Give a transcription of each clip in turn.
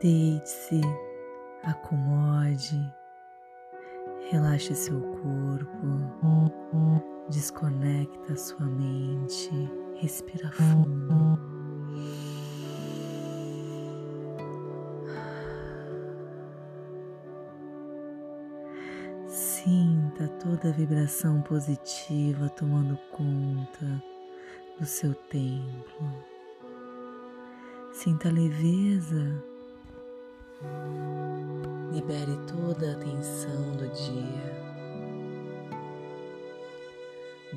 Deite-se, acomode, relaxe seu corpo, desconecta sua mente, respira fundo. Sinta toda a vibração positiva tomando conta do seu templo. Sinta leveza. Libere toda a tensão do dia.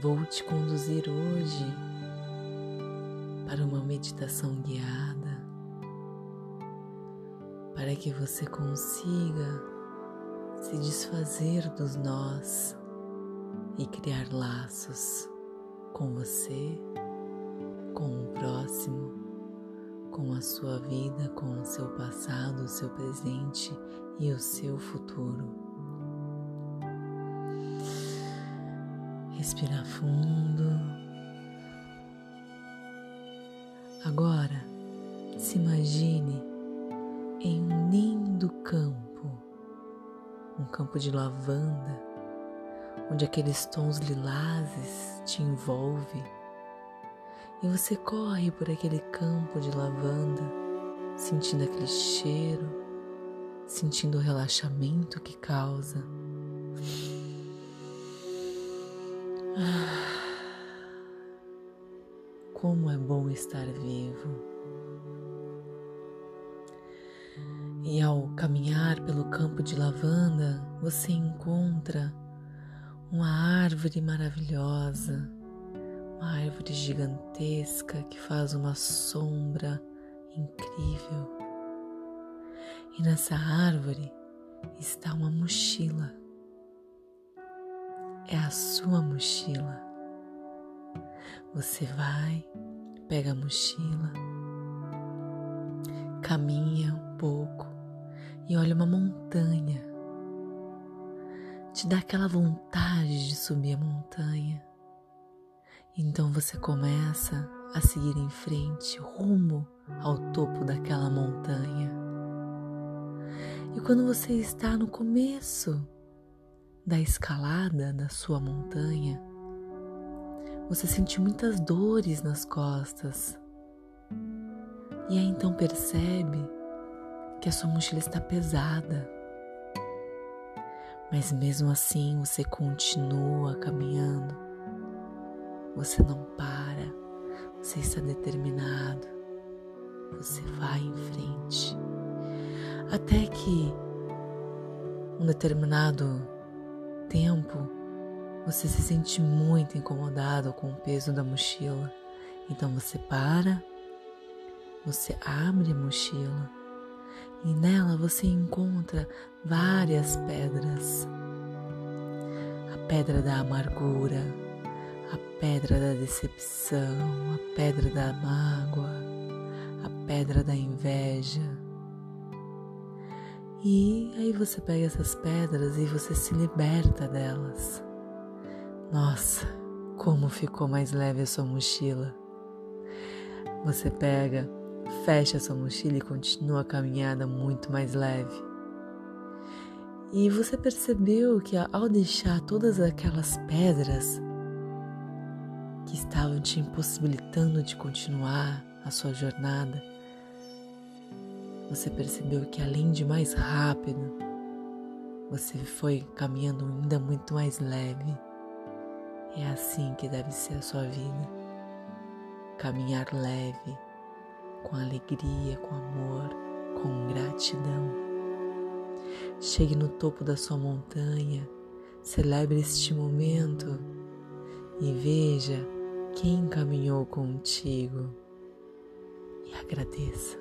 Vou te conduzir hoje para uma meditação guiada, para que você consiga se desfazer dos nós e criar laços com você, com o próximo, com a sua vida, com o seu passado, o seu presente e o seu futuro. Respira fundo. Agora, se imagine em um lindo campo, um campo de lavanda onde aqueles tons lilazes te envolvem e você corre por aquele campo de lavanda, sentindo aquele cheiro, sentindo o relaxamento que causa. como é bom estar vivo. E ao caminhar pelo campo de lavanda, você encontra uma árvore maravilhosa, árvore gigantesca que faz uma sombra incrível. E nessa árvore está uma mochila. É a sua mochila. Você vai, pega a mochila, caminha um pouco e olha uma montanha te dá aquela vontade de subir a montanha. Então você começa a seguir em frente, rumo ao topo daquela montanha. E quando você está no começo da escalada da sua montanha, você sente muitas dores nas costas. E aí então percebe que a sua mochila está pesada mas mesmo assim você continua caminhando, você não para, você está determinado, você vai em frente. Até que um determinado tempo você se sente muito incomodado com o peso da mochila. Então você para, você abre a mochila e nela você encontra várias pedras. A pedra da amargura, pedra da decepção, a pedra da mágoa, a pedra da inveja. E aí você pega essas pedras e você se liberta delas. Nossa, como ficou mais leve a sua mochila. Você pega Fecha sua mochila e continua a caminhada muito mais leve. E você percebeu que ao deixar todas aquelas pedras que estavam te impossibilitando de continuar a sua jornada, você percebeu que além de mais rápido, você foi caminhando ainda muito mais leve. É assim que deve ser a sua vida. Caminhar leve com alegria, com amor, com gratidão. Chegue no topo da sua montanha, celebre este momento e veja quem caminhou contigo e agradeça.